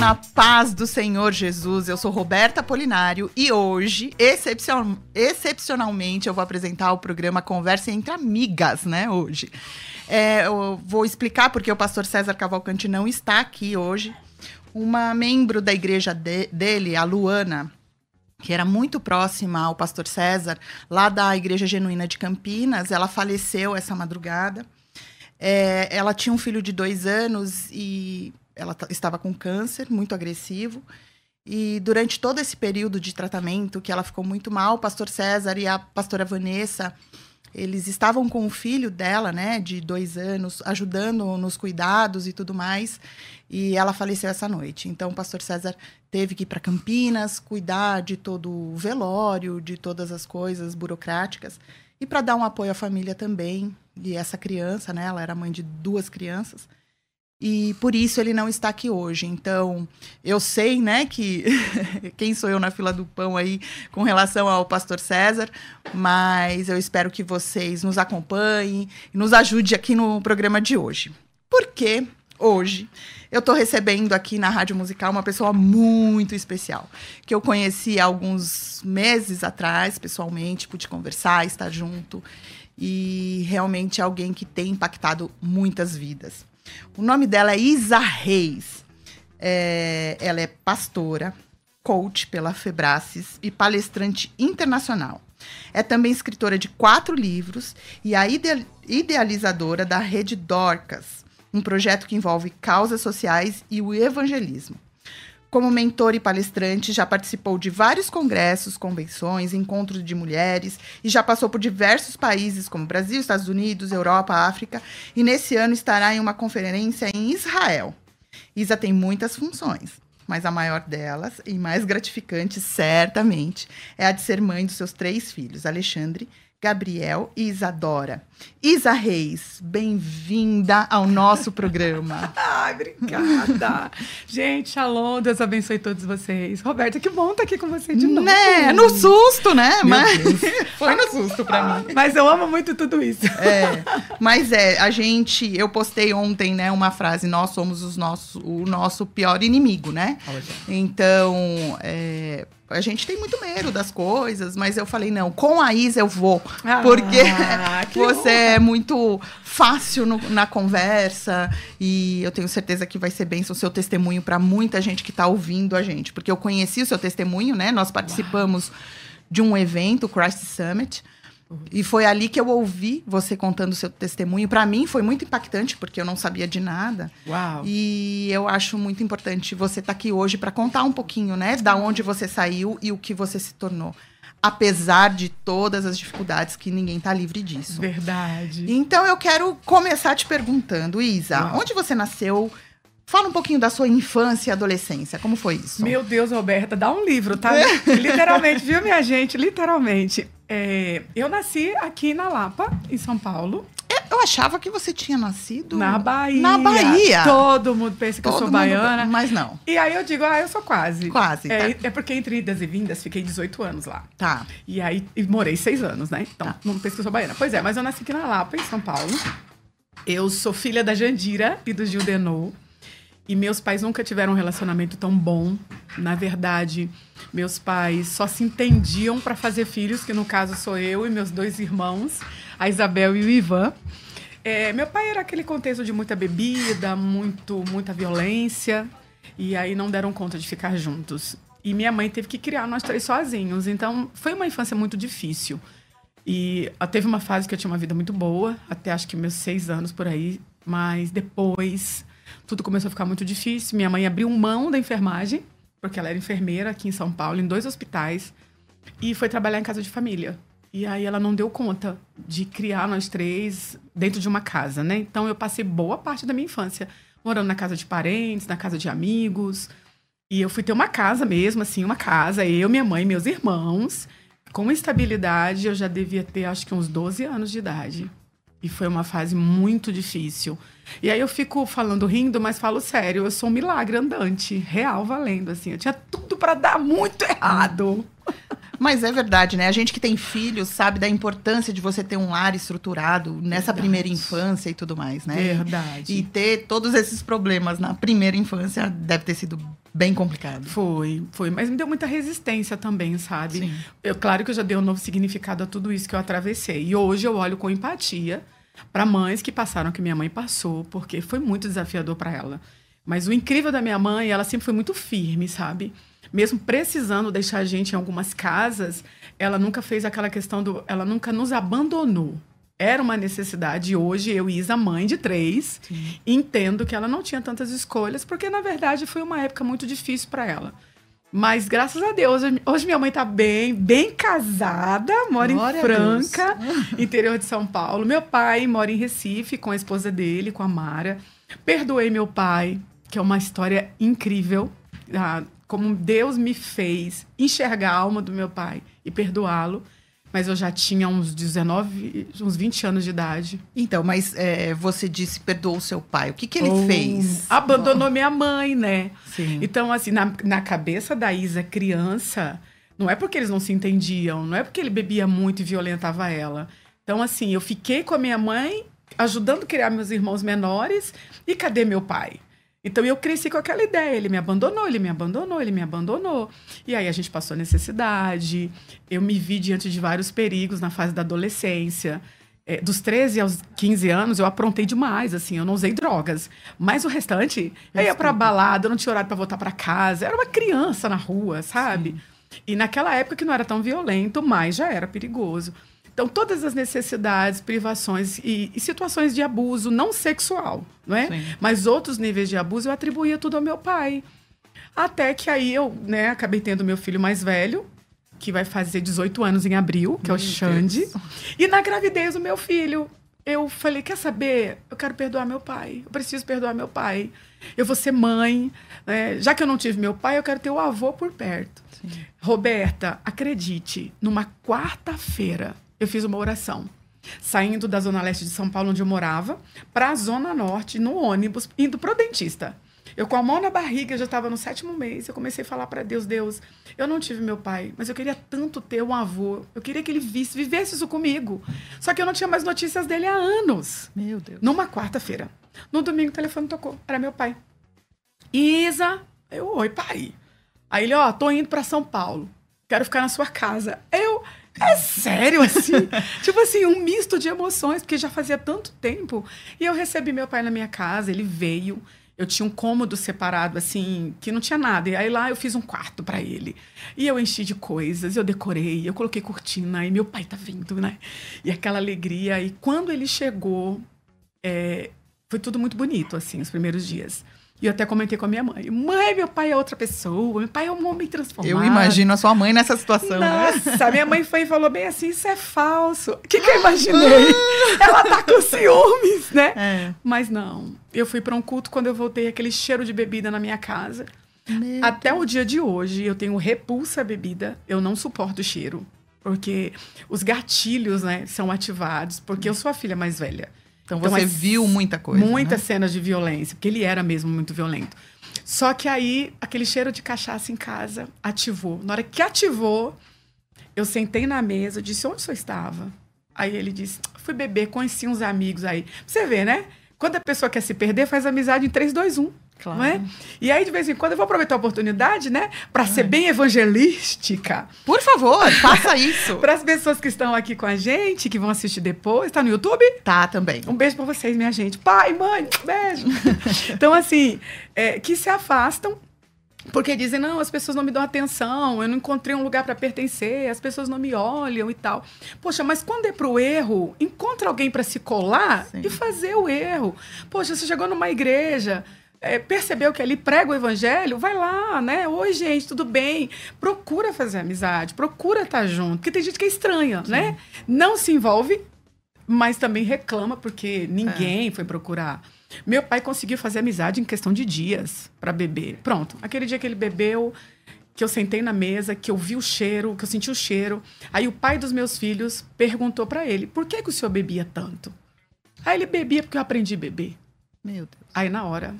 Na paz do Senhor Jesus. Eu sou Roberta Polinário e hoje, excepcion- excepcionalmente, eu vou apresentar o programa Conversa entre Amigas, né? Hoje. É, eu vou explicar porque o pastor César Cavalcante não está aqui hoje. Uma membro da igreja de- dele, a Luana, que era muito próxima ao pastor César, lá da Igreja Genuína de Campinas, ela faleceu essa madrugada. É, ela tinha um filho de dois anos e ela ta- estava com câncer muito agressivo. E durante todo esse período de tratamento, que ela ficou muito mal, o pastor César e a pastora Vanessa, eles estavam com o filho dela, né, de dois anos, ajudando nos cuidados e tudo mais. E ela faleceu essa noite. Então, o pastor César teve que ir para Campinas, cuidar de todo o velório, de todas as coisas burocráticas. E para dar um apoio à família também. E essa criança, né, ela era mãe de duas crianças. E por isso ele não está aqui hoje. Então, eu sei, né, que quem sou eu na fila do pão aí com relação ao pastor César, mas eu espero que vocês nos acompanhem e nos ajude aqui no programa de hoje. Porque hoje eu estou recebendo aqui na Rádio Musical uma pessoa muito especial, que eu conheci há alguns meses atrás, pessoalmente, pude conversar, estar junto, e realmente é alguém que tem impactado muitas vidas. O nome dela é Isa Reis. É, ela é pastora, coach pela Febracis e palestrante internacional. É também escritora de quatro livros e a ide- idealizadora da Rede Dorcas, um projeto que envolve causas sociais e o evangelismo. Como mentor e palestrante, já participou de vários congressos, convenções, encontros de mulheres e já passou por diversos países como Brasil, Estados Unidos, Europa, África e nesse ano estará em uma conferência em Israel. Isa tem muitas funções, mas a maior delas e mais gratificante, certamente, é a de ser mãe dos seus três filhos, Alexandre, Gabriel e Isadora. Isa Reis, bem-vinda ao nosso programa. Ai, obrigada. Gente, shalom, Deus abençoe todos vocês. Roberta, que bom estar aqui com você de novo. Né? No susto, né? Meu Mas Deus. foi no susto pra mim. Mas eu amo muito tudo isso. É, mas é, a gente, eu postei ontem, né, uma frase, nós somos os nosso, o nosso pior inimigo, né? Então, é, a gente tem muito medo das coisas, mas eu falei, não, com a Isa eu vou, Ah, porque que você é muito fácil no- na conversa e eu tenho certeza que vai ser bênção o seu testemunho para muita gente que está ouvindo a gente, porque eu conheci o seu testemunho, né? Nós participamos de um evento, o Christ Summit, e foi ali que eu ouvi você contando o seu testemunho. Para mim foi muito impactante, porque eu não sabia de nada. Uau. E eu acho muito importante você estar aqui hoje para contar um pouquinho, né, da onde você saiu e o que você se tornou. Apesar de todas as dificuldades que ninguém está livre disso. Verdade. Então eu quero começar te perguntando, Isa, Uau. onde você nasceu? Fala um pouquinho da sua infância e adolescência. Como foi isso? Meu Deus, Roberta, dá um livro, tá? Literalmente, viu, minha gente? Literalmente. É, eu nasci aqui na Lapa, em São Paulo. Eu achava que você tinha nascido Na Bahia. Na Bahia. Todo mundo pensa que eu Todo sou mundo- baiana. Mas não. E aí eu digo, ah, eu sou quase. Quase, É, tá. é porque entre idas e vindas fiquei 18 anos lá. Tá. E aí e morei seis anos, né? Então, Tá. não pensa que eu sou baiana. Pois é, mas eu nasci aqui na Lapa, em São Paulo. Eu sou filha da Jandira e do Gil Denou. E meus pais nunca tiveram um relacionamento tão bom. Na verdade, meus pais só se entendiam para fazer filhos, que no caso sou eu e meus dois irmãos, a Isabel e o Ivan. É, meu pai era aquele contexto de muita bebida, muito, muita violência. E aí não deram conta de ficar juntos. E minha mãe teve que criar nós três sozinhos. Então, foi uma infância muito difícil. E ah, teve uma fase que eu tinha uma vida muito boa, até acho que meus seis anos por aí. Mas depois, tudo começou a ficar muito difícil. Minha mãe abriu mão da enfermagem, porque ela era enfermeira aqui em São Paulo, em dois hospitais. E foi trabalhar em casa de família. E aí ela não deu conta de criar nós três dentro de uma casa, né? Então eu passei boa parte da minha infância morando na casa de parentes, na casa de amigos. E eu fui ter uma casa mesmo, assim, uma casa, eu, minha mãe, meus irmãos. Com estabilidade, eu já devia ter acho que uns 12 anos de idade. E foi uma fase muito difícil. E aí eu fico falando rindo, mas falo sério, eu sou um milagre andante, real valendo assim. Eu tinha tudo para dar muito errado. Mas é verdade, né? A gente que tem filhos sabe da importância de você ter um lar estruturado nessa verdade. primeira infância e tudo mais, né? Verdade. E ter todos esses problemas na primeira infância deve ter sido bem complicado. Foi, foi. Mas me deu muita resistência também, sabe? Sim. Eu, claro que eu já dei um novo significado a tudo isso que eu atravessei. E hoje eu olho com empatia para mães que passaram o que minha mãe passou, porque foi muito desafiador para ela. Mas o incrível da minha mãe, ela sempre foi muito firme, sabe? mesmo precisando deixar a gente em algumas casas, ela nunca fez aquela questão do. Ela nunca nos abandonou. Era uma necessidade. Hoje, eu, Isa, mãe de três, Sim. entendo que ela não tinha tantas escolhas, porque, na verdade, foi uma época muito difícil para ela. Mas, graças a Deus, hoje minha mãe está bem, bem casada, mora Glória em Franca, interior de São Paulo. Meu pai mora em Recife com a esposa dele, com a Mara. Perdoei meu pai, que é uma história incrível. Ah, como Deus me fez enxergar a alma do meu pai e perdoá-lo. Mas eu já tinha uns 19, uns 20 anos de idade. Então, mas é, você disse perdoou o seu pai. O que, que ele oh, fez? Abandonou oh. minha mãe, né? Sim. Então, assim, na, na cabeça da Isa criança, não é porque eles não se entendiam, não é porque ele bebia muito e violentava ela. Então, assim, eu fiquei com a minha mãe, ajudando a criar meus irmãos menores. E cadê meu pai? Então eu cresci com aquela ideia, ele me abandonou, ele me abandonou, ele me abandonou. E aí a gente passou necessidade, eu me vi diante de vários perigos na fase da adolescência. É, dos 13 aos 15 anos, eu aprontei demais, assim, eu não usei drogas. Mas o restante, eu ia pra balada, eu não tinha horário para voltar para casa, era uma criança na rua, sabe? Sim. E naquela época que não era tão violento, mas já era perigoso. Então, todas as necessidades, privações e, e, situações de abuso, não sexual, não é? Sim. Mas outros níveis de abuso, eu atribuía tudo ao meu pai. Até que aí eu, né, acabei tendo meu filho mais velho, que vai fazer 18 anos em abril, que meu é o Xande. Deus. E na gravidez do meu filho, eu falei: quer saber? Eu quero perdoar meu pai. Eu preciso perdoar meu pai. Eu vou ser mãe. Né? Já que eu não tive meu pai, eu quero ter o avô por perto. Sim. Roberta, acredite, numa quarta-feira, eu fiz uma oração. Saindo da zona leste de São Paulo, onde eu morava, para a zona norte, no ônibus, indo pro dentista. Eu com a mão na barriga, já estava no sétimo mês, eu comecei a falar para Deus, Deus, eu não tive meu pai, mas eu queria tanto ter um avô. Eu queria que ele visse, vivesse isso comigo. Só que eu não tinha mais notícias dele há anos. Meu Deus. Numa quarta-feira. No domingo o telefone tocou, era meu pai. Isa, eu, oi, pai. Aí ele, ó, tô indo para São Paulo. Quero ficar na sua casa. Eu, é sério, assim? tipo assim, um misto de emoções, porque já fazia tanto tempo. E eu recebi meu pai na minha casa, ele veio. Eu tinha um cômodo separado, assim, que não tinha nada. E aí lá eu fiz um quarto para ele. E eu enchi de coisas, eu decorei, eu coloquei cortina, e meu pai tá vindo, né? E aquela alegria. E quando ele chegou, é, foi tudo muito bonito, assim, os primeiros dias. E eu até comentei com a minha mãe: mãe, meu pai é outra pessoa, meu pai é um homem transformado. Eu imagino a sua mãe nessa situação. Né? Nossa, né? minha mãe foi e falou bem assim: isso é falso. O que, que eu imaginei? Ela tá com ciúmes, né? É. Mas não. Eu fui para um culto quando eu voltei, aquele cheiro de bebida na minha casa. Meu até Deus. o dia de hoje, eu tenho repulsa à bebida, eu não suporto o cheiro. Porque os gatilhos, né, são ativados, porque eu sou a filha mais velha. Então, então você viu muita coisa. Muitas né? cenas de violência, porque ele era mesmo muito violento. Só que aí, aquele cheiro de cachaça em casa ativou. Na hora que ativou, eu sentei na mesa, disse: onde você estava? Aí ele disse: fui beber, conheci uns amigos aí. Você vê, né? Quando a pessoa quer se perder, faz amizade em 3, 2, 1. Claro. É? E aí, de vez em quando, eu vou aproveitar a oportunidade, né? Para ser bem evangelística. Por favor, faça isso. para as pessoas que estão aqui com a gente, que vão assistir depois. Tá no YouTube? Tá, também. Um beijo para vocês, minha gente. Pai, mãe, beijo. então, assim, é, que se afastam Porque dizem, não, as pessoas não me dão atenção, eu não encontrei um lugar para pertencer, as pessoas não me olham e tal. Poxa, mas quando é pro erro, encontra alguém para se colar Sim. e fazer o erro. Poxa, você chegou numa igreja, é, percebeu que ali prega o evangelho, vai lá, né? Oi, gente, tudo bem? Procura fazer amizade, procura estar junto, porque tem gente que é estranha, né? Não se envolve, mas também reclama porque ninguém foi procurar. Meu pai conseguiu fazer amizade em questão de dias para beber. Pronto, aquele dia que ele bebeu, que eu sentei na mesa, que eu vi o cheiro, que eu senti o cheiro. Aí o pai dos meus filhos perguntou para ele: "Por que, que o senhor bebia tanto?" Aí ele bebia porque eu aprendi a beber. Meu Deus. Aí na hora,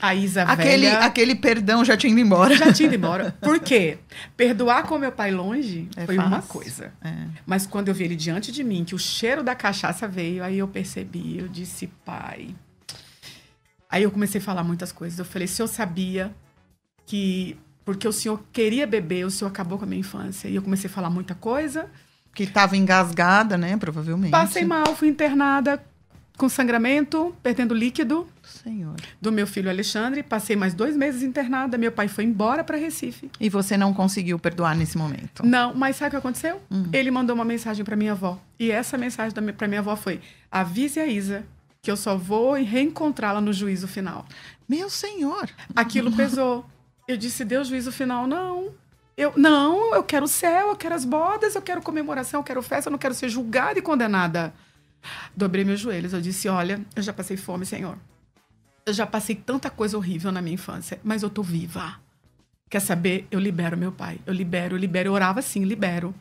a Isa Aquele, velha aquele perdão já tinha ido embora. já tinha ido embora. Por quê? Perdoar com meu pai longe É foi uma fácil. coisa. É. Mas quando eu vi ele diante de mim, que o cheiro da cachaça veio, aí eu percebi, eu disse, pai. Aí eu comecei a falar muitas coisas. Eu falei, se eu sabia que porque o senhor queria beber, o senhor acabou com a minha infância. E eu comecei a falar muita coisa. Que tava engasgada, né? Provavelmente. Passei mal, fui internada com sangramento, perdendo líquido Senhor. do meu filho Alexandre. Passei mais dois meses internada. Meu pai foi embora para Recife. E você não conseguiu perdoar nesse momento. Não, mas sabe o que aconteceu? Hum. Ele mandou uma mensagem para minha avó. E essa mensagem pra minha avó foi: avise a Isa que eu só vou reencontrá-la no juízo final. Meu senhor. Aquilo pesou. Eu disse: Deus, juízo final, não. Eu, não, eu quero o céu, eu quero as bodas, eu quero comemoração, eu quero festa, eu não quero ser julgada e condenada. Dobrei meus joelhos, eu disse: Olha, eu já passei fome, Senhor. Eu já passei tanta coisa horrível na minha infância, mas eu tô viva. Quer saber? Eu libero meu pai. Eu libero, eu libero. Eu orava assim, libero.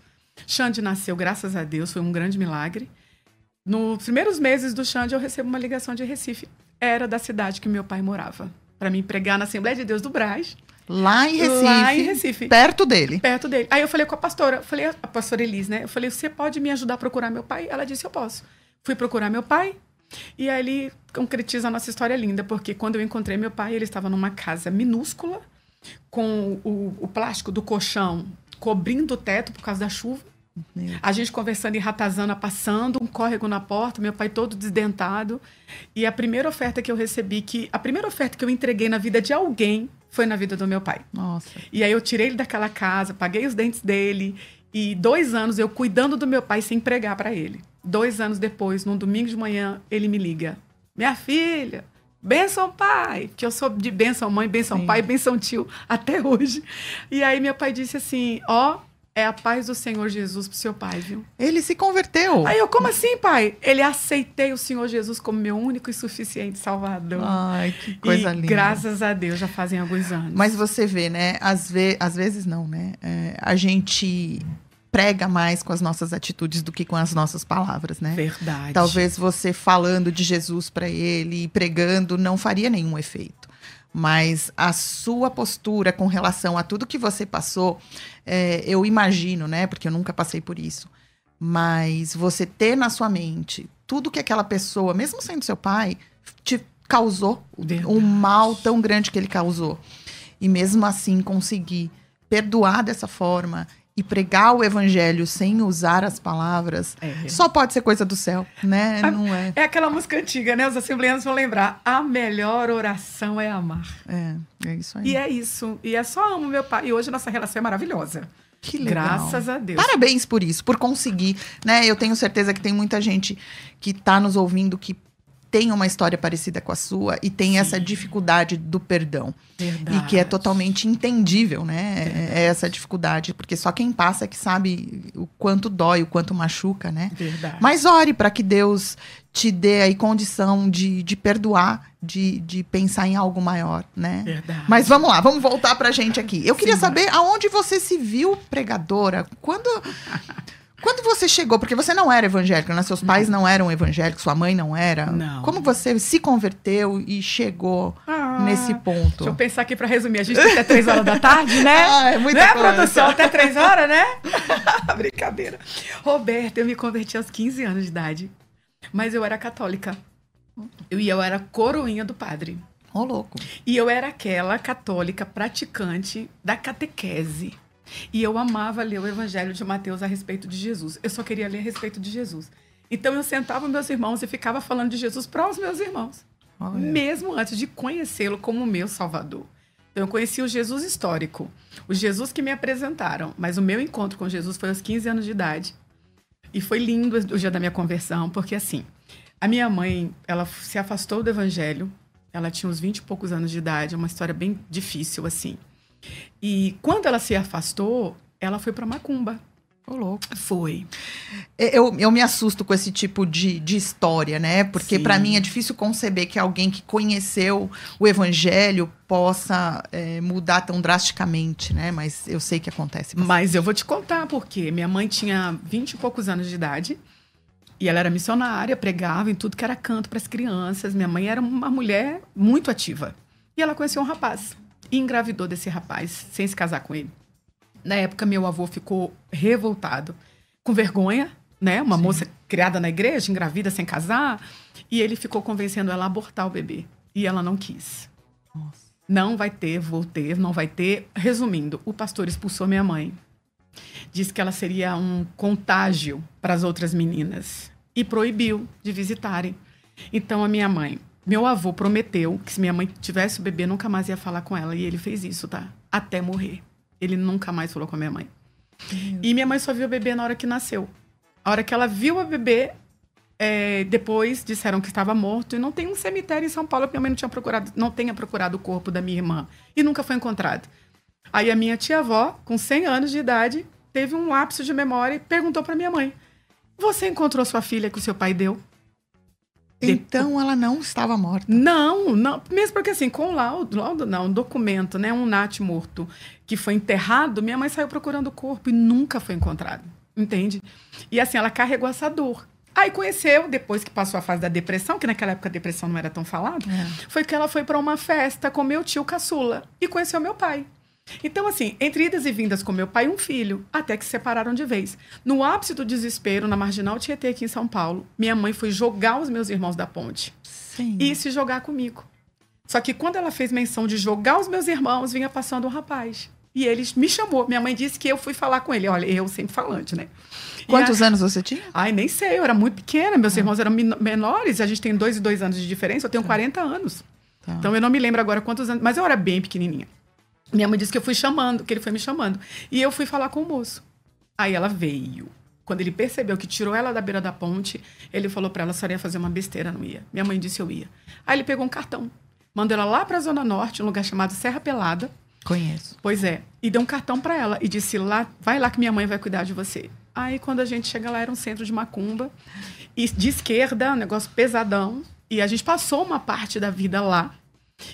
Xande nasceu, graças a Deus, foi um grande milagre. Nos primeiros meses do Xande, eu recebo uma ligação de Recife. Era da cidade que meu pai morava. Para me pregar na Assembleia de Deus do Brás, Lá em Recife. Lá em Recife. Perto dele. perto dele. Aí eu falei com a pastora, falei, a pastora Elis, né? Eu falei, você pode me ajudar a procurar meu pai? Ela disse, eu posso. Fui procurar meu pai, e ele concretiza a nossa história linda, porque quando eu encontrei meu pai, ele estava numa casa minúscula, com o, o plástico do colchão cobrindo o teto por causa da chuva. A gente conversando e ratazana passando, um córrego na porta, meu pai todo desdentado. E a primeira oferta que eu recebi, que a primeira oferta que eu entreguei na vida de alguém foi na vida do meu pai. Nossa. E aí eu tirei ele daquela casa, paguei os dentes dele. E dois anos eu cuidando do meu pai sem pregar para ele. Dois anos depois, num domingo de manhã, ele me liga. Minha filha, benção pai. Que eu sou de benção mãe, benção Sim. pai, benção tio, até hoje. E aí meu pai disse assim, ó... é a paz do Senhor Jesus pro seu pai, viu? Ele se converteu. Aí eu, como assim, pai? Ele aceitei o Senhor Jesus como meu único e suficiente Salvador. Ai, que coisa e linda. graças a Deus, já fazem alguns anos. Mas você vê, né? Às, ve às vezes não, né? É, a gente prega mais com as nossas atitudes do que com as nossas palavras, né? Verdade. Talvez você falando de Jesus para ele e pregando não faria nenhum efeito. Mas a sua postura com relação a tudo que você passou, é, eu imagino, né? Porque eu nunca passei por isso. Mas você ter na sua mente tudo que aquela pessoa, mesmo sendo seu pai, te causou, Verdade. um mal tão grande que ele causou. E mesmo assim conseguir perdoar dessa forma e pregar o evangelho sem usar as palavras, É. só pode ser coisa do céu, né? Ah, Não é. É aquela música antiga, né? Os assembleanos vão lembrar. A melhor oração é amar. É, é isso aí. E é isso. E é só amo meu pai. E hoje nossa relação é maravilhosa. que legal. Graças a Deus. Parabéns por isso, por conseguir, né? Eu tenho certeza que tem muita gente que tá nos ouvindo que tem uma história parecida com a sua e tem essa dificuldade do perdão. Verdade. E que é totalmente entendível, né? É essa dificuldade, porque só quem passa é que sabe o quanto dói, o quanto machuca, né? Verdade. Mas ore para que Deus te dê aí condição de, de perdoar, de, de pensar em algo maior, né? Verdade. Mas vamos lá, vamos voltar pra gente aqui. Eu queria Simbora. saber aonde você se viu pregadora. Quando, quando você chegou, porque você não era evangélica, né? Seus pais não eram evangélicos, sua mãe não era. Não. Como você se converteu e chegou Ah, nesse ponto? Deixa eu pensar aqui pra resumir. A gente tem até três horas da tarde, né? Ah, é muita né, coisa. produção? Até três horas, né? Brincadeira. Roberta, eu me converti aos 15 anos de idade. Mas eu era católica. Eu, e eu era coroinha do padre. Ô, louco. E eu era aquela católica praticante da catequese. E eu amava ler o Evangelho de Mateus a respeito de Jesus. Eu só queria ler a respeito de Jesus. Então eu sentava com meus irmãos e ficava falando de Jesus para os meus irmãos, Olha. mesmo antes de conhecê-lo como meu Salvador. Então eu conheci o Jesus histórico, o Jesus que me apresentaram, mas o meu encontro com Jesus foi aos 15 anos de idade. E foi lindo o dia da minha conversão, porque assim, a minha mãe, ela se afastou do evangelho, ela tinha uns 20 e poucos anos de idade, é uma história bem difícil assim. E quando ela se afastou, ela foi para Macumba. Ô, louco. Foi. Eu, eu me assusto com esse tipo de, de história, né? Porque para mim é difícil conceber que alguém que conheceu o evangelho possa é, mudar tão drasticamente, né? Mas eu sei que acontece. bastante. Mas eu vou te contar porque minha mãe tinha 20 e poucos anos de idade e ela era missionária, pregava em tudo que era canto para as crianças. Minha mãe era uma mulher muito ativa. E ela conheceu um rapaz e engravidou desse rapaz sem se casar com ele. Na época, meu avô ficou revoltado, com vergonha, né? Uma Sim. moça criada na igreja, engravida sem casar. E ele ficou convencendo ela a abortar o bebê. E ela não quis. Nossa. Não vai ter, vou ter, não vai ter. Resumindo, o pastor expulsou minha mãe. Disse que ela seria um contágio para as outras meninas. E proibiu de visitarem. Então, a minha mãe, meu avô prometeu que se minha mãe tivesse o bebê, nunca mais ia falar com ela. E ele fez isso, tá? Até morrer. Ele nunca mais falou com a minha mãe. E minha mãe só viu o bebê na hora que nasceu. A hora que ela viu o bebê, é, depois disseram que estava morto. E não tem um cemitério em São Paulo que minha mãe não tinha procurado, não tenha procurado o corpo da minha irmã. E nunca foi encontrado. Aí a minha tia-avó, com 100 anos de idade, teve um lapso de memória e perguntou para minha mãe: Você encontrou sua filha que o seu pai deu? Então ela não estava morta. Não, não. Mesmo porque assim, com o laudo, laudo não, um documento, né? Um NAT morto que foi enterrado, minha mãe saiu procurando o corpo e nunca foi encontrado. Entende? E assim, ela carregou essa dor. Aí conheceu, depois que passou a fase da depressão, que naquela época a depressão não era tão falada, foi que ela foi para uma festa com meu tio caçula e conheceu meu pai. Então, assim, entre idas e vindas com meu pai e um filho, até que se separaram de vez. No ápice do desespero, na Marginal Tietê, aqui em São Paulo, minha mãe foi jogar os meus irmãos da ponte Sim. e se jogar comigo. Só que quando ela fez menção de jogar os meus irmãos, vinha passando um rapaz. E ele me chamou. Minha mãe disse que eu fui falar com ele. Olha, eu sempre falante, né? Quantos a- anos você tinha? Ai, nem sei, eu era muito pequena. Meus irmãos eram menores. A gente tem dois e dois anos de diferença. Eu tenho 40 anos. Tá. Então eu não me lembro agora quantos anos. Mas eu era bem pequenininha. Minha mãe disse que eu fui chamando, que ele foi me chamando. E eu fui falar com o moço. Aí ela veio. Quando ele percebeu que tirou ela da beira da ponte, ele falou pra ela: a senhora ia fazer uma besteira, não ia. Minha mãe disse eu ia. Aí ele pegou um cartão, mandou ela lá pra Zona Norte, um lugar chamado Serra Pelada. Conheço. Pois é. E deu um cartão pra ela e disse: lá, vai lá que minha mãe vai cuidar de você. Aí quando a gente chega lá, era um centro de macumba. E de esquerda, um negócio pesadão. E a gente passou uma parte da vida lá.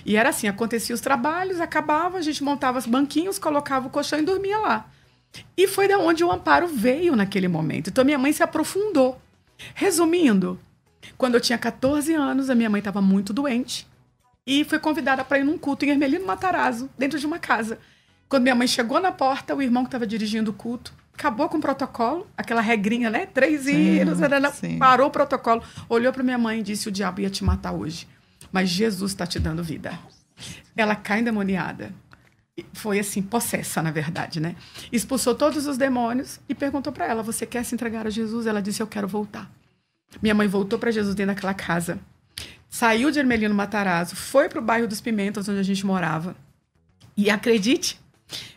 E era assim: acontecia os trabalhos, acabava, a gente montava os banquinhos, colocava o colchão e dormia lá. E foi da onde o amparo veio naquele momento. Então minha mãe se aprofundou. Resumindo, quando eu tinha 14 anos, a minha mãe estava muito doente e foi convidada para ir num culto em Ermelino Matarazzo, dentro de uma casa. Quando minha mãe chegou na porta, o irmão que estava dirigindo o culto acabou com o protocolo, aquela regrinha, né? Três hinos, nanana, sim. parou o protocolo, olhou para minha mãe e disse: O diabo ia te matar hoje, mas Jesus está te dando vida. Ela cai endemoniada. Foi assim, possessa, na verdade, né? Expulsou todos os demônios e perguntou para ela: Você quer se entregar a Jesus? Ela disse: Eu quero voltar. Minha mãe voltou para Jesus dentro daquela casa. Saiu de Ermelino Matarazzo, foi para o bairro dos Pimentas, onde a gente morava. E acredite,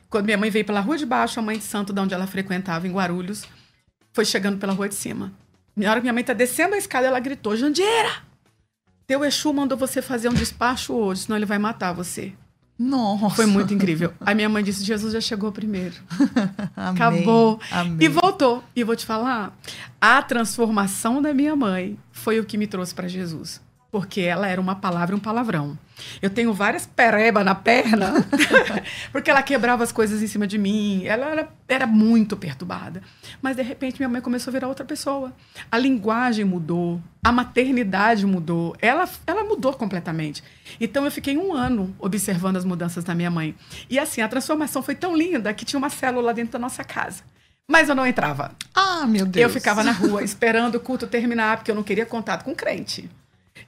quando minha mãe veio pela rua de baixo, a mãe de santo, de onde ela frequentava, em Guarulhos, foi chegando pela rua de cima. Na hora que minha mãe tá descendo a escada, ela gritou: Jandira! Teu Exu mandou você fazer um despacho hoje, senão ele vai matar você. Nossa. Foi muito incrível. Aí minha mãe disse: Jesus já chegou primeiro. Amém. Acabou. Amém. E voltou. E vou te falar, a transformação da minha mãe foi o que me trouxe para Jesus. Porque ela era uma palavra e um palavrão. Eu tenho várias pereba na perna, porque ela quebrava as coisas em cima de mim. Ela era, era muito perturbada. Mas, de repente, minha mãe começou a virar outra pessoa. A linguagem mudou, a maternidade mudou. Ela, ela mudou completamente. Então, eu fiquei um ano observando as mudanças da minha mãe. E, assim, a transformação foi tão linda que tinha uma célula dentro da nossa casa. Mas eu não entrava. Ah, meu Deus. Eu ficava na rua esperando o culto terminar, porque eu não queria contato com crente.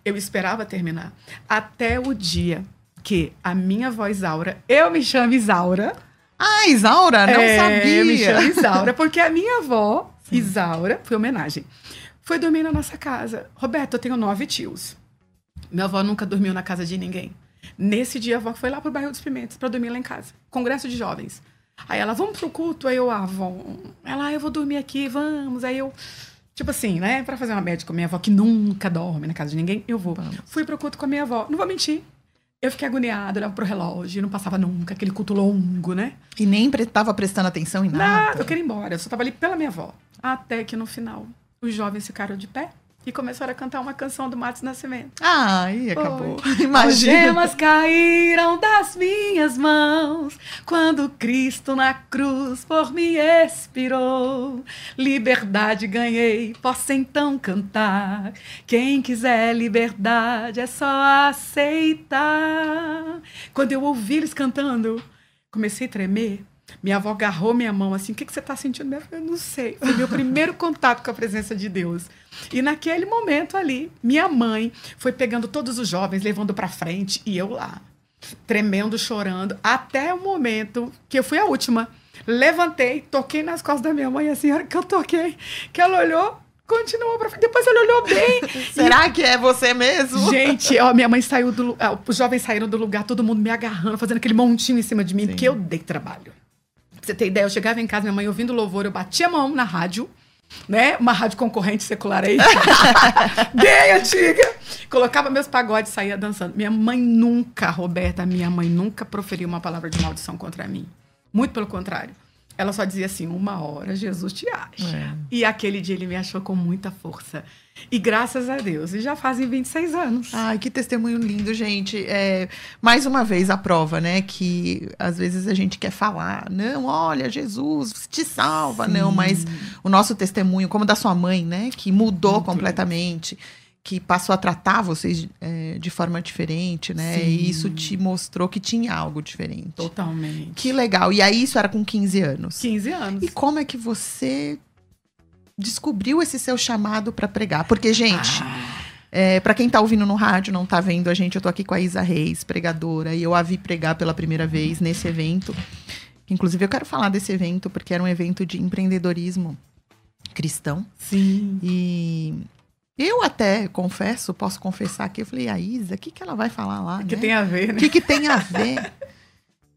Eu esperava terminar. Até o dia que a minha avó Isaura, eu me chamo Isaura. Ah, Isaura, não É, sabia. Eu me chamo Isaura, porque a minha avó, Isaura, foi homenagem, foi dormir na nossa casa. Roberto, eu tenho nove tios. Minha avó nunca dormiu na casa de ninguém. Nesse dia, a avó foi lá pro bairro dos Pimentos para dormir lá em casa. Congresso de jovens. Aí ela, vamos pro culto? Aí eu, ah, avó. Ela, ah, eu vou dormir aqui, vamos. Aí eu, tipo assim, né, para fazer uma média com a minha avó, que nunca dorme na casa de ninguém, eu vou. Vamos. Fui pro culto com a minha avó. Não vou mentir. Eu fiquei agoniada, olhava pro relógio, não passava nunca, aquele culto longo, né? E nem pre tava prestando atenção em nada. Nada, eu queria ir embora, eu só tava ali pela minha avó. Até que no final, os jovens ficaram de pé e começaram a cantar uma canção do Matos Nascimento. Ai, acabou. Imagina. As gemas caíram das minhas mãos quando Cristo na cruz por mim expirou. Liberdade ganhei, posso então cantar. Quem quiser liberdade é só aceitar. Quando eu ouvi eles cantando, comecei a tremer minha avó agarrou minha mão assim, o que, que você está sentindo? Eu não sei. Foi meu primeiro contato com a presença de Deus. E naquele momento ali, minha mãe foi pegando todos os jovens, levando para frente, e eu lá, tremendo, chorando, até o momento que eu fui a última. Levantei, toquei nas costas da minha mãe, assim, a hora que eu toquei, que ela olhou, continuou pra frente. Depois ela olhou bem. Será e... que é você mesmo? Gente, ó, minha mãe saiu do os jovens saíram do lugar, todo mundo me agarrando, fazendo aquele montinho em cima de mim, Sim. porque eu dei trabalho. Pra você ter ideia, eu chegava em casa, minha mãe ouvindo louvor, eu batia a mão na rádio, né? Uma rádio concorrente secular aí. Bem antiga. Colocava meus pagodes e saía dançando. Minha mãe nunca, Roberta, minha mãe nunca proferiu uma palavra de maldição contra mim. Muito pelo contrário. Ela só dizia assim: uma hora Jesus te acha. É. E aquele dia ele me achou com muita força. E graças a Deus, e já fazem 26 anos. Ai, que testemunho lindo, gente. É, mais uma vez a prova, né? Que às vezes a gente quer falar, não, olha, Jesus te salva, Sim. não, mas o nosso testemunho, como da sua mãe, né? Que mudou Muito completamente. Que passou a tratar vocês é, de forma diferente, né? Sim. E isso te mostrou que tinha algo diferente. Totalmente. Que legal. E aí, isso era com 15 anos. 15 anos. E como é que você descobriu esse seu chamado para pregar? Porque, gente. Ah. É, para quem tá ouvindo no rádio, não tá vendo a gente, eu tô aqui com a Isa Reis, pregadora, e eu a vi pregar pela primeira vez nesse evento. Inclusive, eu quero falar desse evento porque era um evento de empreendedorismo cristão. Sim. E eu até confesso, posso confessar que eu falei, a Isa, o que, que ela vai falar lá? O que né? tem a ver, né? O que, que tem a ver?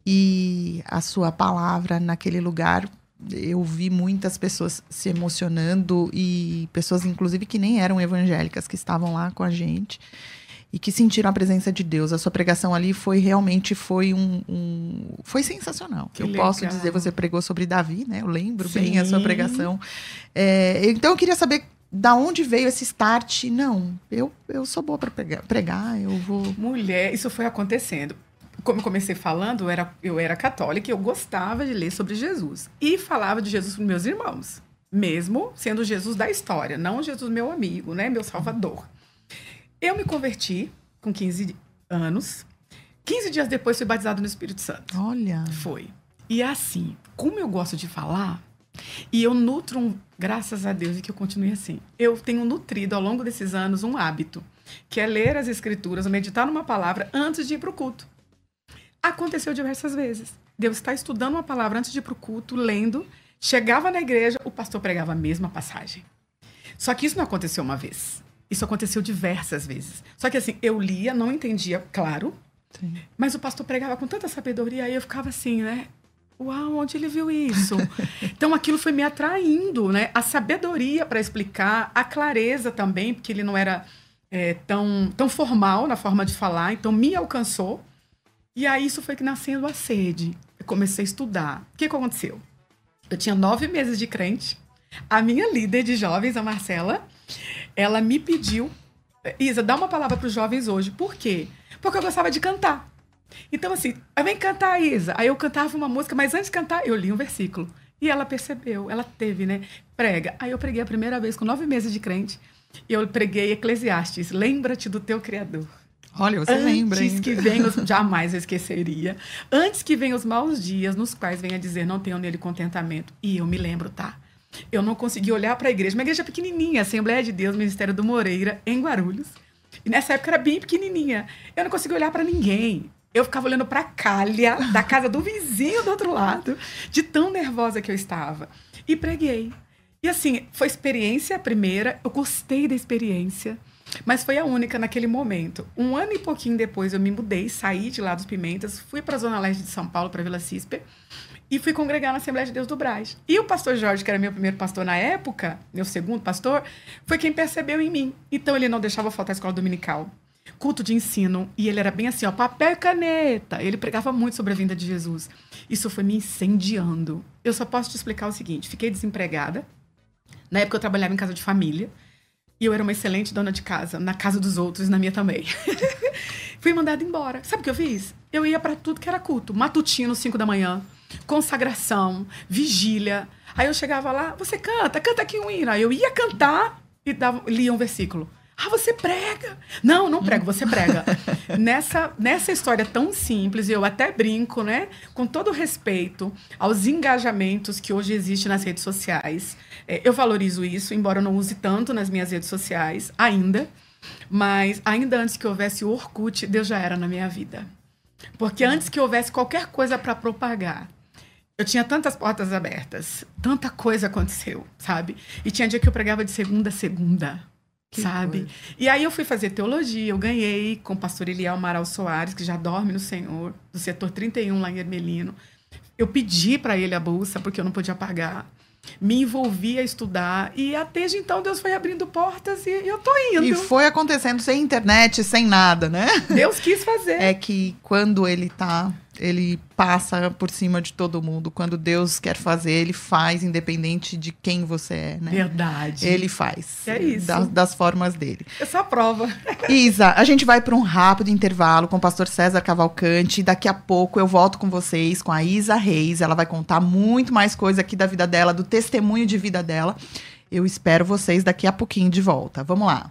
e a sua palavra naquele lugar eu vi muitas pessoas se emocionando e pessoas, inclusive, que nem eram evangélicas, que estavam lá com a gente e que sentiram a presença de Deus. A sua pregação ali foi realmente foi um, um foi sensacional. Que eu legal. posso dizer, você pregou sobre Davi, né? Eu lembro Sim. bem a sua pregação. É, então eu queria saber da onde veio esse start? Não, eu, eu sou boa para pregar, eu vou. Mulher, isso foi acontecendo como eu comecei falando, eu era, eu era católica e eu gostava de ler sobre Jesus. E falava de Jesus para meus irmãos. Mesmo sendo Jesus da história, não Jesus meu amigo, né? Meu salvador. Eu me converti com 15 anos. 15 dias depois fui batizado no Espírito Santo. Olha. Foi. E assim, como eu gosto de falar, e eu nutro, um, graças a Deus, e que eu continue assim, eu tenho nutrido ao longo desses anos um hábito, que é ler as escrituras, meditar numa palavra antes de ir para o culto. Aconteceu diversas vezes. Deus está estudando uma palavra antes de ir para o culto, lendo, chegava na igreja, o pastor pregava a mesma passagem. Só que isso não aconteceu uma vez. Isso aconteceu diversas vezes. Só que assim, eu lia, não entendia, claro, Sim. mas o pastor pregava com tanta sabedoria, aí eu ficava assim, né? Uau, onde ele viu isso? então aquilo foi me atraindo, né? A sabedoria para explicar, a clareza também, porque ele não era é, tão, tão formal na forma de falar, então me alcançou. E aí isso foi que nascendo a sede. Eu comecei a estudar. O que, que aconteceu? Eu tinha nove meses de crente. A minha líder de jovens, a Marcela, ela me pediu, Isa, dá uma palavra para os jovens hoje. Por quê? Porque eu gostava de cantar. Então, assim, vem cantar, Isa. Aí eu cantava uma música, mas antes de cantar, eu li um versículo. E ela percebeu, ela teve, né? Prega. Aí eu preguei a primeira vez com nove meses de crente. E eu preguei Eclesiastes. Lembra-te do teu Criador. Olha, você Antes lembra. Antes que venham os. Jamais eu esqueceria. Antes que venham os maus dias, nos quais venha dizer, não tenho nele contentamento. E eu me lembro, tá? Eu não consegui olhar para a igreja. Uma igreja pequenininha, Assembleia de Deus, Ministério do Moreira, em Guarulhos. E nessa época era bem pequenininha. Eu não conseguia olhar para ninguém. Eu ficava olhando para a calha da casa do vizinho do outro lado, de tão nervosa que eu estava. E preguei. E assim, foi experiência a primeira. Eu gostei da experiência. Mas foi a única naquele momento. Um ano e pouquinho depois eu me mudei, saí de lá dos Pimentas, fui para a Zona Leste de São Paulo, para Vila Cisper, e fui congregar na Assembleia de Deus do Braz. E o pastor Jorge, que era meu primeiro pastor na época, meu segundo pastor, foi quem percebeu em mim. Então ele não deixava faltar a escola dominical. Culto de ensino, e ele era bem assim, ó, papel e caneta. Ele pregava muito sobre a vinda de Jesus. Isso foi me incendiando. Eu só posso te explicar o seguinte: fiquei desempregada. Na época eu trabalhava em casa de família. E eu era uma excelente dona de casa, na casa dos outros, na minha também. Fui mandada embora. Sabe o que eu fiz? Eu ia para tudo que era culto. Matutino, 5 da manhã, consagração, vigília. Aí eu chegava lá, você canta, canta aqui um hino. Aí eu ia cantar e dava, lia um versículo. Ah, você prega. Não, não prego, você prega. nessa, nessa história tão simples, eu até brinco, né? Com todo respeito aos engajamentos que hoje existem nas redes sociais. É, eu valorizo isso, embora eu não use tanto nas minhas redes sociais ainda. Mas ainda antes que houvesse o Orkut, Deus já era na minha vida. Porque antes que houvesse qualquer coisa para propagar, eu tinha tantas portas abertas, tanta coisa aconteceu, sabe? E tinha dia que eu pregava de segunda a segunda que sabe? Coisa. E aí eu fui fazer teologia, eu ganhei com o pastor Eliel Amaral Soares, que já dorme no Senhor, do setor 31 lá em Ermelino. Eu pedi para ele a bolsa, porque eu não podia pagar. Me envolvi a estudar e desde então Deus foi abrindo portas e eu tô indo. E foi acontecendo sem internet, sem nada, né? Deus quis fazer. É que quando ele tá ele passa por cima de todo mundo. Quando Deus quer fazer, ele faz, independente de quem você é, né? Verdade. Ele faz. É isso. Das, das formas dele. Eu sou a prova. Isa, a gente vai para um rápido intervalo com o pastor César Cavalcante. Daqui a pouco eu volto com vocês, com a Isa Reis. Ela vai contar muito mais coisa aqui da vida dela, do testemunho de vida dela. Eu espero vocês daqui a pouquinho de volta. Vamos lá.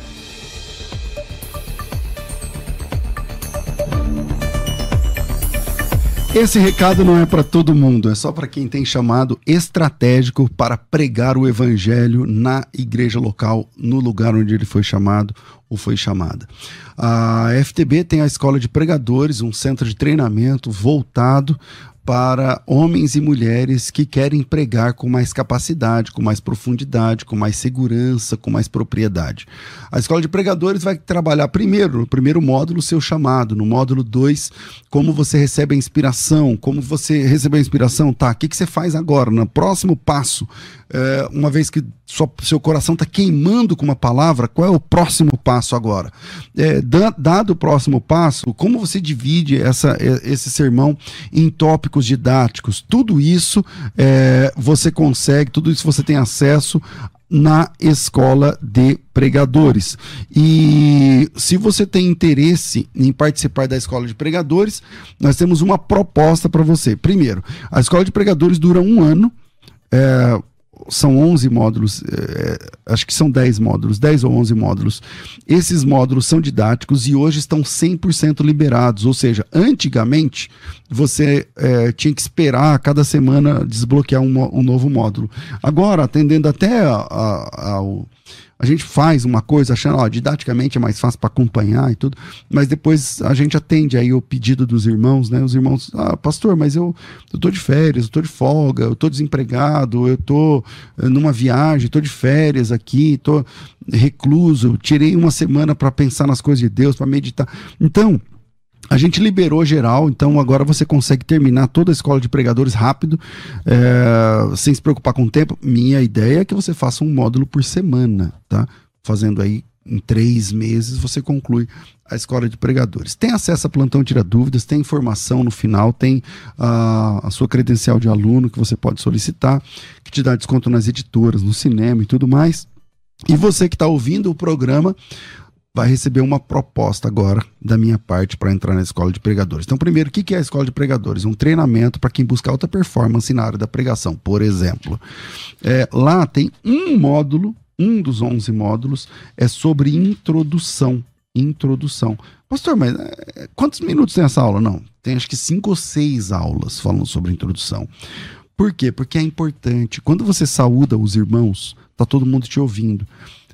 Esse recado não é para todo mundo, é só para quem tem chamado estratégico para pregar o evangelho na igreja local, no lugar onde ele foi chamado ou foi chamada. A FTB tem a escola de pregadores, um centro de treinamento voltado para homens e mulheres que querem pregar com mais capacidade, com mais profundidade, com mais segurança, com mais propriedade. A escola de pregadores vai trabalhar primeiro, no primeiro módulo, seu chamado, no módulo 2, como você recebe a inspiração, como você recebeu a inspiração, tá? O que, que você faz agora, no próximo passo? É, uma vez que sua, seu coração está queimando com uma palavra, qual é o próximo passo agora? É, dado o próximo passo, como você divide essa, esse sermão em tópicos didáticos? Tudo isso é, você consegue, tudo isso você tem acesso na escola de pregadores. E se você tem interesse em participar da escola de pregadores, nós temos uma proposta para você. Primeiro, a escola de pregadores dura um ano. É, são 11 módulos, é, acho que são 10 módulos, 10 ou 11 módulos. Esses módulos são didáticos e hoje estão 100% liberados, ou seja, antigamente você é, tinha que esperar a cada semana desbloquear um, um novo módulo. Agora, atendendo até ao a gente faz uma coisa achando, ó, didaticamente é mais fácil para acompanhar e tudo, mas depois a gente atende aí o pedido dos irmãos, né? Os irmãos, ah, pastor, mas eu, eu tô de férias, eu tô de folga, eu tô desempregado, eu tô eh, numa viagem, tô de férias aqui, tô recluso, tirei uma semana para pensar nas coisas de Deus, para meditar. Então, a gente liberou geral, então agora você consegue terminar toda a escola de pregadores rápido, é, sem se preocupar com o tempo. Minha ideia é que você faça um módulo por semana, tá? Fazendo aí em três meses você conclui a escola de pregadores. Tem acesso a plantão tira dúvidas, tem informação no final, tem a, a sua credencial de aluno que você pode solicitar, que te dá desconto nas editoras, no cinema e tudo mais. E você que está ouvindo o programa, vai receber uma proposta agora da minha parte para entrar na escola de pregadores. Então, primeiro, o que é a escola de pregadores? Um treinamento para quem busca alta performance na área da pregação, por exemplo. É, lá tem um módulo, um dos 11 módulos, é sobre introdução introdução. Pastor, mas é, quantos minutos tem essa aula? Não, tem acho que cinco ou seis aulas falando sobre introdução. Por quê? Porque é importante. Quando você saúda os irmãos, tá todo mundo te ouvindo.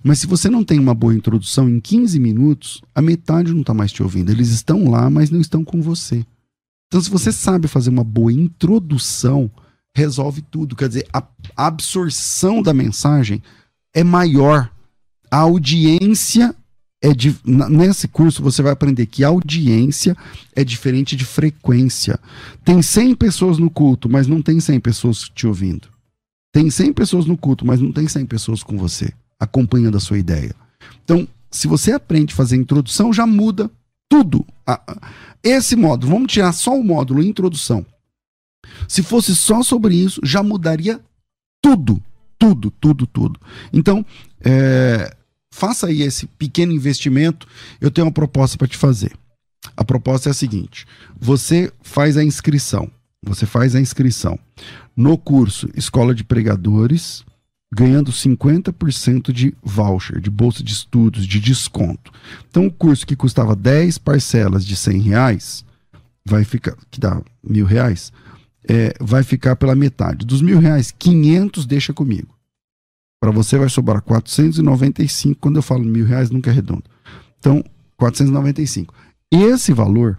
Mas se você não tem uma boa introdução em 15 minutos, a metade não está mais te ouvindo. Eles estão lá, mas não estão com você. Então, se você sabe fazer uma boa introdução, resolve tudo. Quer dizer, a absorção da mensagem é maior. A audiência é de, nesse curso você vai aprender que audiência é diferente de frequência. Tem 100 pessoas no culto, mas não tem 100 pessoas te ouvindo. Tem 100 pessoas no culto, mas não tem 100 pessoas com você, acompanhando a sua ideia. Então, se você aprende a fazer introdução, já muda tudo. Esse módulo, vamos tirar só o módulo introdução. Se fosse só sobre isso, já mudaria tudo. Tudo, tudo, tudo. Então, é, faça aí esse pequeno investimento. Eu tenho uma proposta para te fazer. A proposta é a seguinte: você faz a inscrição. Você faz a inscrição no curso Escola de Pregadores, ganhando 50% de voucher, de bolsa de estudos, de desconto. Então, o curso que custava 10 parcelas de 100 reais, vai ficar, que dá mil reais, é, vai ficar pela metade. Dos mil reais, 500 deixa comigo. Para você vai sobrar 495. Quando eu falo mil reais, nunca é redondo. Então, 495. Esse valor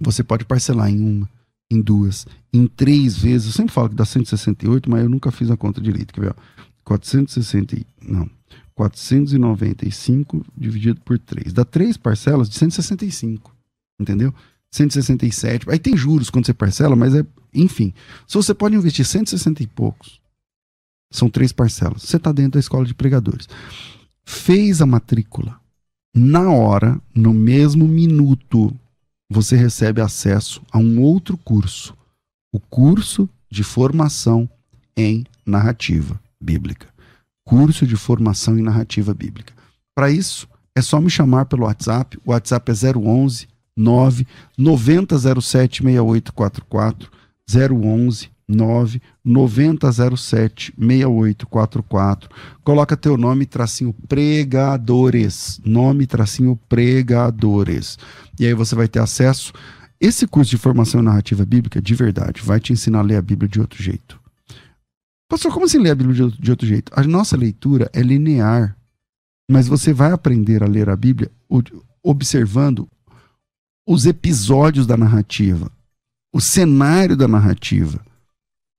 você pode parcelar em uma, em duas, em três vezes. Eu sempre falo que dá 168, mas eu nunca fiz a conta direito. Quer ver? 460, não. 495 dividido por 3. Dá três parcelas de 165. Entendeu? 167. Aí tem juros quando você parcela, mas é. Enfim. Se você pode investir 160 e poucos, são três parcelas. Você está dentro da escola de pregadores. Fez a matrícula. Na hora, no mesmo minuto, você recebe acesso a um outro curso. O curso de formação em narrativa bíblica. Curso de formação em narrativa bíblica. Para isso, é só me chamar pelo WhatsApp. O WhatsApp é 011 9 9007 6844 011 9 9007 6844. Coloca teu nome, tracinho pregadores. Nome, tracinho pregadores. E aí você vai ter acesso. Esse curso de formação em narrativa bíblica, de verdade, vai te ensinar a ler a Bíblia de outro jeito. Pastor, como assim ler a Bíblia de outro, de outro jeito? A nossa leitura é linear. Mas você vai aprender a ler a Bíblia observando os episódios da narrativa, o cenário da narrativa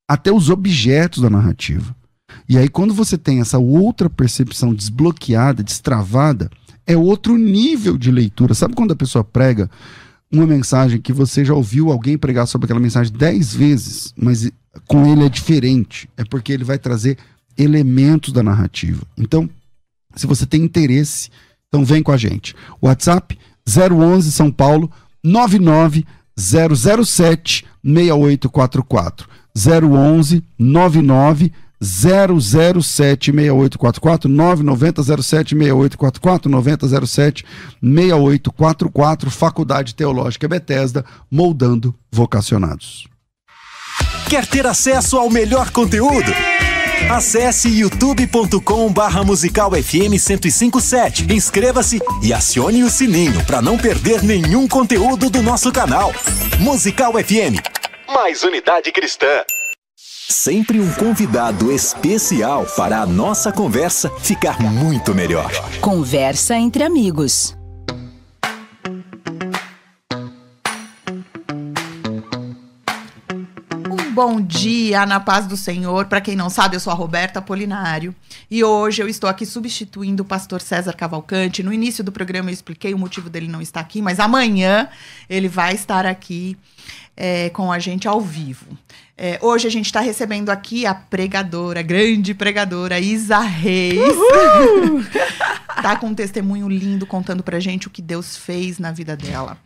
até os objetos da narrativa. E aí, quando você tem essa outra percepção desbloqueada, destravada, é outro nível de leitura. Sabe quando a pessoa prega uma mensagem que você já ouviu alguém pregar sobre aquela mensagem dez vezes, mas com ele é diferente? É porque ele vai trazer elementos da narrativa. Então, se você tem interesse, então vem com a gente. WhatsApp 011 São Paulo 99 007 6844. 011 99 007 6844 990 07 6844 90 07 6844 Faculdade Teológica Bethesda moldando vocacionados. Quer ter acesso ao melhor conteúdo? Acesse youtube.com barra musical FM 1057. Inscreva-se e acione o sininho para não perder nenhum conteúdo do nosso canal. Musical FM mais unidade cristã. Sempre um convidado especial para a nossa conversa ficar muito melhor. Conversa entre amigos. Bom dia na paz do Senhor. Para quem não sabe, eu sou a Roberta Polinário e hoje eu estou aqui substituindo o pastor César Cavalcante. No início do programa eu expliquei o motivo dele não estar aqui, mas amanhã ele vai estar aqui é, com a gente ao vivo. É, hoje a gente está recebendo aqui a pregadora, grande pregadora, Isa Reis. tá com um testemunho lindo contando pra gente o que Deus fez na vida dela.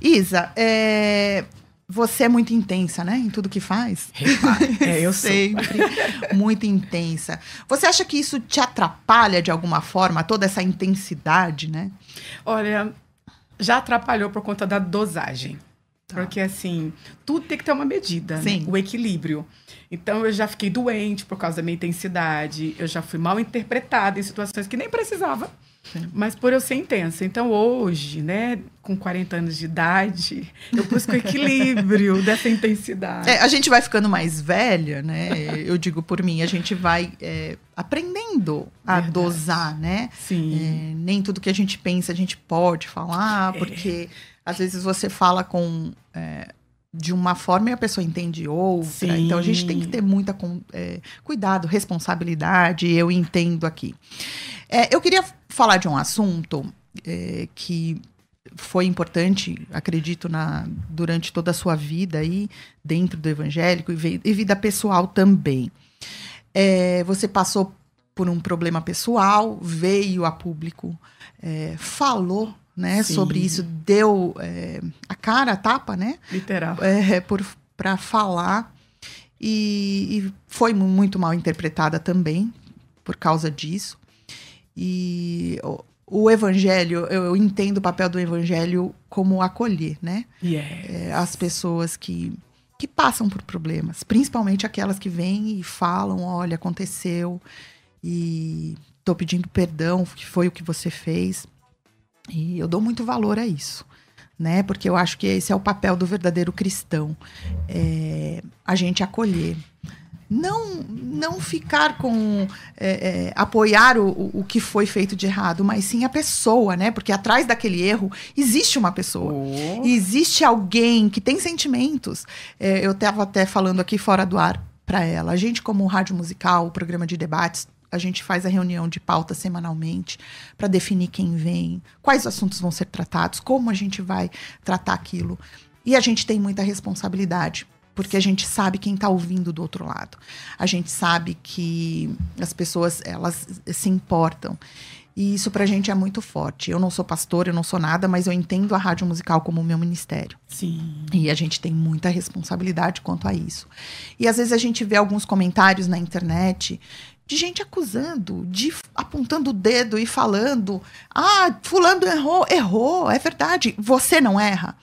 Isa, é, você é muito intensa, né? Em tudo que faz. É, eu sei. muito intensa. Você acha que isso te atrapalha de alguma forma, toda essa intensidade, né? Olha, já atrapalhou por conta da dosagem. Tá. Porque, assim, tudo tem que ter uma medida, né? Sim. Né? o equilíbrio. Então, eu já fiquei doente por causa da minha intensidade, eu já fui mal interpretada em situações que nem precisava. Sim. Mas por eu ser intensa. Então hoje, né, com 40 anos de idade, eu busco o equilíbrio dessa intensidade. É, a gente vai ficando mais velha, né? Eu digo por mim, a gente vai é, aprendendo a Verdade. dosar, né? Sim. É, nem tudo que a gente pensa a gente pode falar, É. porque às vezes você fala com é, de uma forma e a pessoa entende outra. Sim. Então a gente tem que ter muita é, cuidado, responsabilidade. Eu entendo aqui. É, eu queria falar de um assunto é, que foi importante, acredito, na, durante toda a sua vida aí, dentro do evangélico e, e vida pessoal também. É, você passou por um problema pessoal, veio a público, é, falou né, Sim. sobre isso, deu é, a cara, a tapa, né? Literal. é, para falar e, e foi mu- muito mal interpretada também por causa disso. E o, o evangelho, eu, eu entendo o papel do evangelho como acolher, né? Yes. É, as pessoas que, que passam por problemas, principalmente aquelas que vêm e falam, olha, aconteceu e tô pedindo perdão, que foi o que você fez. E eu dou muito valor a isso, né? Porque eu acho que esse é o papel do verdadeiro cristão, é, a gente acolher. Não, não ficar com é, é, apoiar o, o- que foi feito de errado, mas sim a pessoa, né? Porque atrás daquele erro existe uma pessoa. Oh. Existe alguém que tem sentimentos. É, eu estava até falando aqui fora do ar para ela. A gente, como rádio musical, o programa de debates, a gente faz a reunião de pauta semanalmente para definir quem vem, quais assuntos vão ser tratados, como a gente vai tratar aquilo. E a gente tem muita responsabilidade. Porque a gente sabe quem está ouvindo do outro lado. A gente sabe que as pessoas, elas se importam. E isso pra gente é muito forte. Eu não sou pastora, eu não sou nada, mas eu entendo a rádio musical como o meu ministério. Sim. E a gente tem muita responsabilidade quanto a isso. E às vezes a gente vê alguns comentários na internet de gente acusando, de apontando o dedo e falando: "Ah, fulano errou, errou, é verdade, você não erra".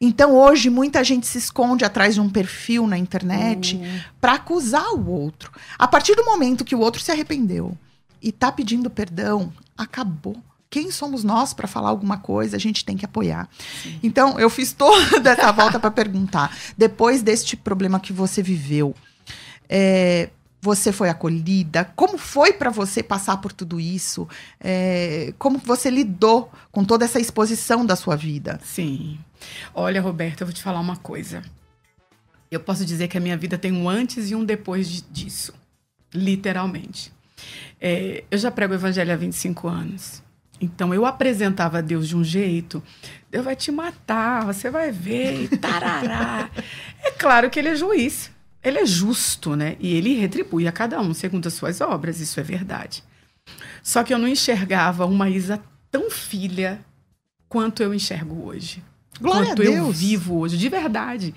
Então hoje muita gente se esconde atrás de um perfil na internet para acusar o outro. A partir do momento que o outro se arrependeu e tá pedindo perdão, acabou. Quem somos nós para falar alguma coisa? A gente tem que apoiar. Então, eu fiz toda essa volta para perguntar. Depois deste problema que você viveu, é, você foi acolhida? Como foi para você passar por tudo isso? É, como você lidou com toda essa exposição da sua vida? Sim. Olha, Roberta, eu vou te falar uma coisa. Eu posso dizer que a minha vida tem um antes e um depois de- disso. Literalmente. É, eu já prego o evangelho há 25 anos. Então eu apresentava Deus de um jeito, Deus vai te matar, você vai ver, e tarará. é claro que ele é juiz, ele é justo, né? E ele retribui a cada um segundo as suas obras, isso é verdade. Só que eu não enxergava uma Isa tão filha quanto eu enxergo hoje. Glória quanto eu vivo hoje, de verdade.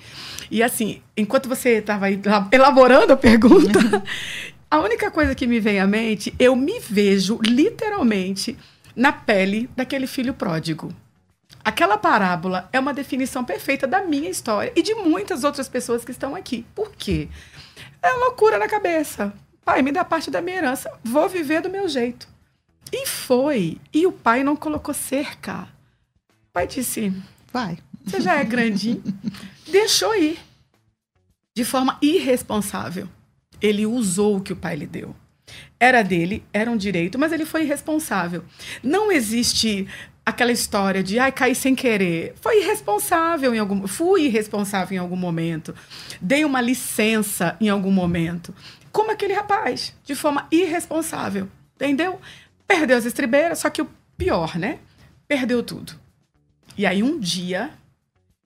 E assim, enquanto você estava elaborando a pergunta, a única coisa que me vem à mente, eu me vejo literalmente na pele daquele filho pródigo. Aquela parábola é uma definição perfeita da minha história e de muitas outras pessoas que estão aqui. Por quê? É loucura na cabeça. Pai, me dá parte da minha herança, vou viver do meu jeito. E foi. E o pai não colocou cerca. O pai disse: Vai. você já é grandinho. Deixou ir. De forma irresponsável. Ele usou o que o pai lhe deu. Era dele, era um direito, mas ele foi irresponsável. Não existe aquela história de ai, caí sem querer. Foi irresponsável em algum fui irresponsável em algum momento. Dei uma licença em algum momento. Como aquele rapaz, de forma irresponsável. Entendeu? Perdeu as estribeiras, só que o pior, né? Perdeu tudo. E aí um dia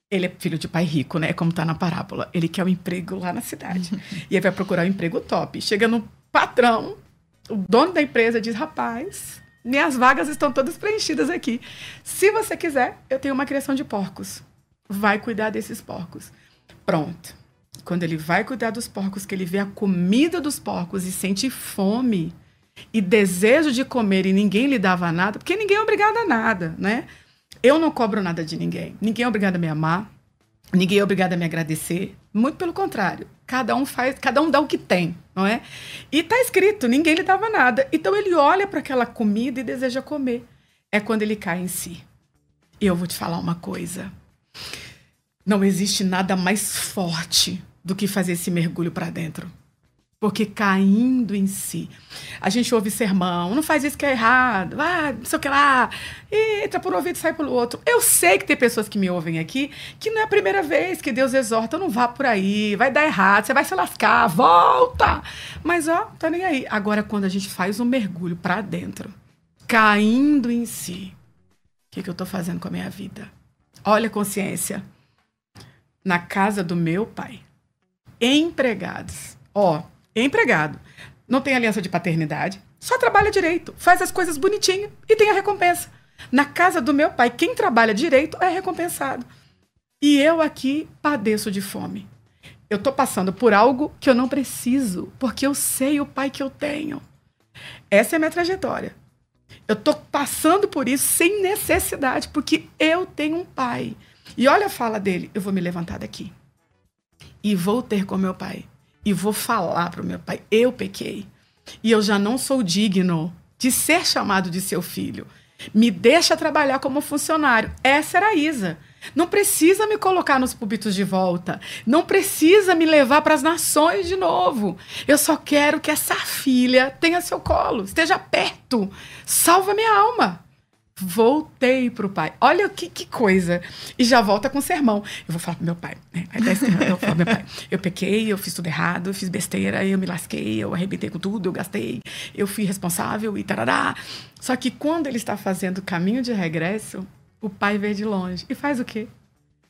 ele é filho de pai rico, né? Como tá na parábola. Ele quer um emprego lá na cidade. e aí vai procurar um emprego top. Chega no patrão, o dono da empresa diz: rapaz, minhas vagas estão todas preenchidas aqui. Se você quiser, eu tenho uma criação de porcos. Vai cuidar desses porcos. Pronto. Quando ele vai cuidar dos porcos, que ele vê a comida dos porcos e sente fome e desejo de comer e ninguém lhe dava nada, porque ninguém é obrigado a nada, né? Eu não cobro nada de ninguém. Ninguém é obrigado a me amar. Ninguém é obrigado a me agradecer. Muito pelo contrário. Cada um faz, cada um dá o que tem, não é? E tá escrito, ninguém lhe dava nada. Então ele olha para aquela comida e deseja comer. É quando ele cai em si. E eu vou te falar uma coisa. Não existe nada mais forte do que fazer esse mergulho para dentro porque caindo em si. A gente ouve sermão, não faz isso que é errado, ah, não sei o que lá, e entra por um ouvido e sai pelo outro. Eu sei que tem pessoas que me ouvem aqui que não é a primeira vez que Deus exorta, não vá por aí, vai dar errado, você vai se lascar, volta. Mas ó, tá nem aí. Agora, quando a gente faz um mergulho para dentro, caindo em si, o que, que eu tô fazendo com a minha vida? Olha consciência. Na casa do meu pai, empregados. Ó, empregado, não tem aliança de paternidade, só trabalha direito, faz as coisas bonitinho e tem a recompensa. Na casa do meu pai, quem trabalha direito é recompensado. E eu aqui padeço de fome. Eu estou passando por algo que eu não preciso, porque eu sei o pai que eu tenho. Essa é a minha trajetória. Eu estou passando por isso sem necessidade, porque eu tenho um pai. E olha a fala dele: eu vou me levantar daqui e vou ter com meu pai e vou falar para o meu pai: eu pequei e eu já não sou digno de ser chamado de seu filho. Me deixa trabalhar como funcionário. Essa era a Isa. Não precisa me colocar nos púlpitos de volta. Não precisa me levar para as nações de novo. Eu só quero que essa filha tenha seu colo, esteja perto. Salva minha alma. Voltei pro pai. Olha que, que coisa. E já volta com sermão. Eu vou falar pro meu pai. Né? Eu, falo, meu pai, eu pequei, eu fiz tudo errado, eu fiz besteira, eu me lasquei, eu arrebentei com tudo, eu gastei, eu fui responsável e tarará. Só que quando ele está fazendo o caminho de regresso, o pai vê de longe. E faz o quê?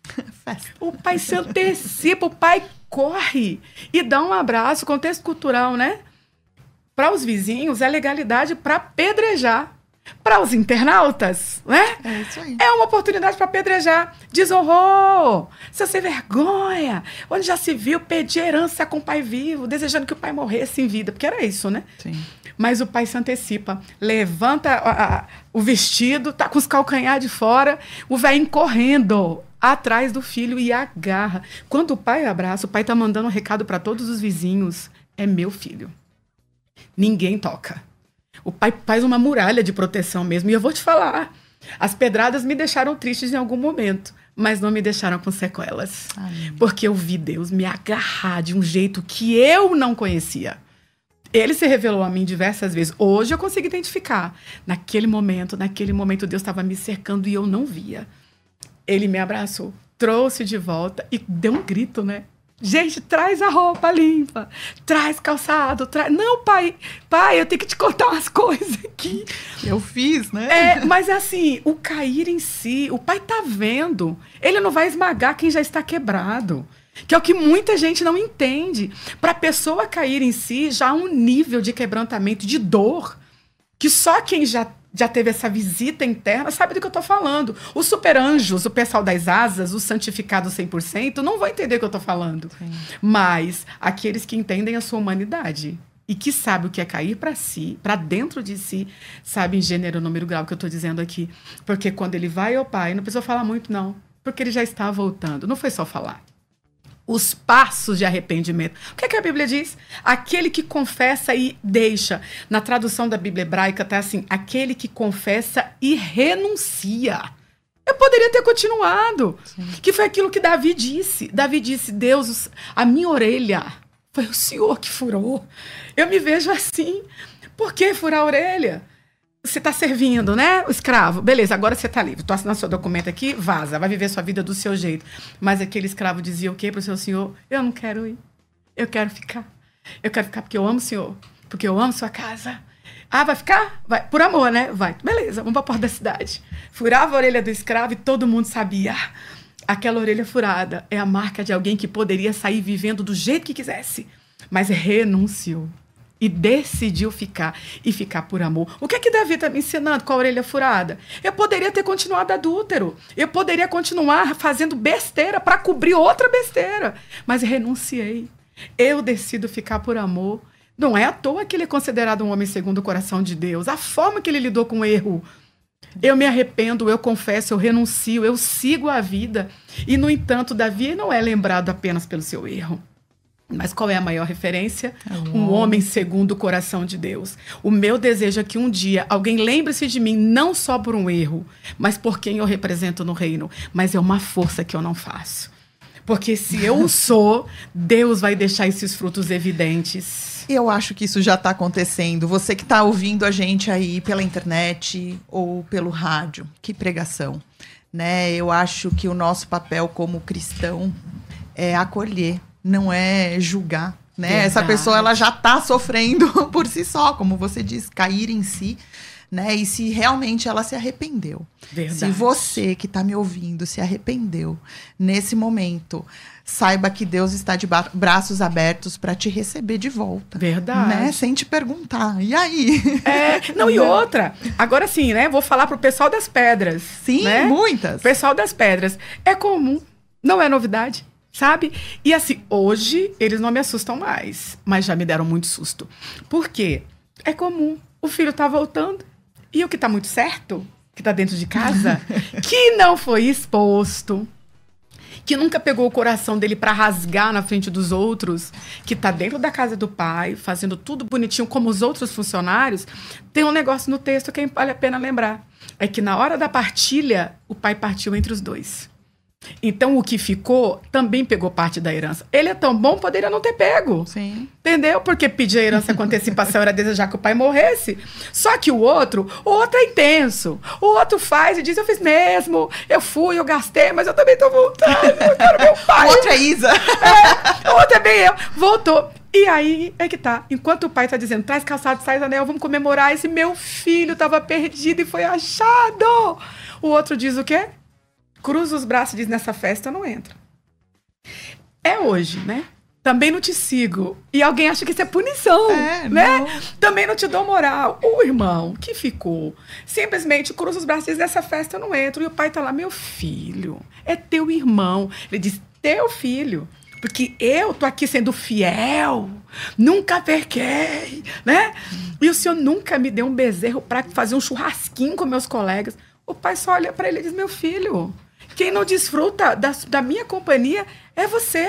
o pai se antecipa, o pai corre e dá um abraço. Contexto cultural, né? Para os vizinhos, é legalidade para pedrejar. Para os internautas, né? É isso aí. É uma oportunidade para apedrejar. Desonrou, seu sem vergonha. Onde já se viu pedir herança com o pai vivo, desejando que o pai morresse em vida, porque era isso, né? Sim. Mas o pai se antecipa, levanta a, a, o vestido, tá com os calcanhar de fora, o velho correndo atrás do filho e agarra. Quando o pai abraça, o pai tá mandando um recado para todos os vizinhos: é meu filho. Ninguém toca. O pai faz uma muralha de proteção mesmo. E eu vou te falar, as pedradas me deixaram tristes em algum momento, mas não me deixaram com sequelas. Amém. Porque eu vi Deus me agarrar de um jeito que eu não conhecia. Ele se revelou a mim diversas vezes. Hoje eu consigo identificar. Naquele momento, naquele momento, Deus estava me cercando e eu não via. Ele me abraçou, trouxe de volta e deu um grito, né? Gente, traz a roupa limpa, traz calçado, traz. Não, pai, pai, eu tenho que te contar umas coisas aqui. Eu fiz, né? É, mas assim, o cair em si, o pai tá vendo. Ele não vai esmagar quem já está quebrado. Que é o que muita gente não entende. Para a pessoa cair em si, já há um nível de quebrantamento, de dor, que só quem já já teve essa visita interna, sabe do que eu estou falando. Os super anjos, o pessoal das asas, os santificados 100%, não vão entender o que eu estou falando. Sim. Mas aqueles que entendem a sua humanidade e que sabem o que é cair para si, para dentro de si, sabem gênero, número, grau que eu estou dizendo aqui. Porque quando ele vai ao pai, não precisa falar muito, não. Porque ele já está voltando. Não foi só falar os passos de arrependimento. O que, é que a Bíblia diz? Aquele que confessa e deixa. Na tradução da Bíblia hebraica está assim: aquele que confessa e renuncia. Eu poderia ter continuado. Sim. Que foi aquilo que Davi disse. Davi disse: Deus, a minha orelha foi o Senhor que furou. Eu me vejo assim. Por que furar a orelha? Você está servindo, né? O escravo. Beleza, agora você está livre. Tu assinando seu documento aqui, vaza, vai viver sua vida do seu jeito. Mas aquele escravo dizia o quê para o seu senhor? Eu não quero ir. Eu quero ficar. Eu quero ficar porque eu amo o senhor. Porque eu amo sua casa. Ah, vai ficar? Vai. Por amor, né? Vai. Beleza, vamos para a porta da cidade. Furava a orelha do escravo e todo mundo sabia. Aquela orelha furada é a marca de alguém que poderia sair vivendo do jeito que quisesse, mas renunciou e decidiu ficar e ficar por amor. O que é que Davi está me ensinando com a orelha furada? Eu poderia ter continuado adúltero, eu poderia continuar fazendo besteira para cobrir outra besteira, mas renunciei. Eu decido ficar por amor. Não é à toa que ele é considerado um homem segundo o coração de Deus. A forma que ele lidou com o erro. Eu me arrependo, eu confesso, eu renuncio, eu sigo a vida. E, no entanto, Davi não é lembrado apenas pelo seu erro. Mas qual é a maior referência? Um homem segundo o coração de Deus. O meu desejo é que um dia alguém lembre-se de mim, não só por um erro, mas por quem eu represento no reino. Mas é uma força que eu não faço. Porque se eu sou, Deus vai deixar esses frutos evidentes. Eu acho que isso já está acontecendo. Você que está ouvindo a gente aí pela internet ou pelo rádio, que pregação, né? Eu acho que o nosso papel como cristão é acolher, não é julgar. Né? Verdade. Essa pessoa ela já está sofrendo por si só, como você diz, cair em si. Né? E se realmente ela se arrependeu. Verdade. Se você que está me ouvindo se arrependeu nesse momento, saiba que Deus está de braços abertos para te receber de volta. Verdade. Né? Sem te perguntar. E aí? É, não, e outra. Agora sim, né? Vou falar pro pessoal das pedras. Sim, né? muitas. O pessoal das pedras. É comum, não é novidade, sabe? E assim, hoje eles não me assustam mais, mas já me deram muito susto. Por quê? É comum. O filho tá voltando. E o que tá muito certo, que tá dentro de casa, que não foi exposto, que nunca pegou o coração dele pra rasgar na frente dos outros, que tá dentro da casa do pai, fazendo tudo bonitinho como os outros funcionários, tem um negócio no texto que vale a pena lembrar. É que na hora da partilha, o pai partiu entre os dois. Então o que ficou também pegou parte da herança. Ele é tão bom, poderia não ter pego. Sim. Entendeu? Porque pedir a herança com antecipação era desejar que o pai morresse. Só que o outro, o outro é intenso. O outro faz e diz: Eu fiz mesmo, eu fui, eu gastei, mas eu também tô voltando. Eu quero meu pai. A outra é Isa. É, o outro é bem eu. Voltou. E aí é que tá. Enquanto o pai tá dizendo, traz calçado, traz anel, vamos comemorar. Esse meu filho tava perdido e foi achado. O outro diz o quê? Cruza os braços e diz, nessa festa eu não entro. É hoje, né? Também não te sigo. E alguém acha que isso é punição, É, né? não. Também não te dou moral. O irmão que ficou, simplesmente cruza os braços e diz, nessa festa eu não entro. E o pai tá lá, meu filho, é teu irmão. Ele diz, teu filho. Porque eu tô aqui sendo fiel, nunca pequei, né? E o senhor nunca me deu um bezerro para fazer um churrasquinho com meus colegas. O pai só olha para ele e diz: Meu filho, quem não desfruta da, da minha companhia é você.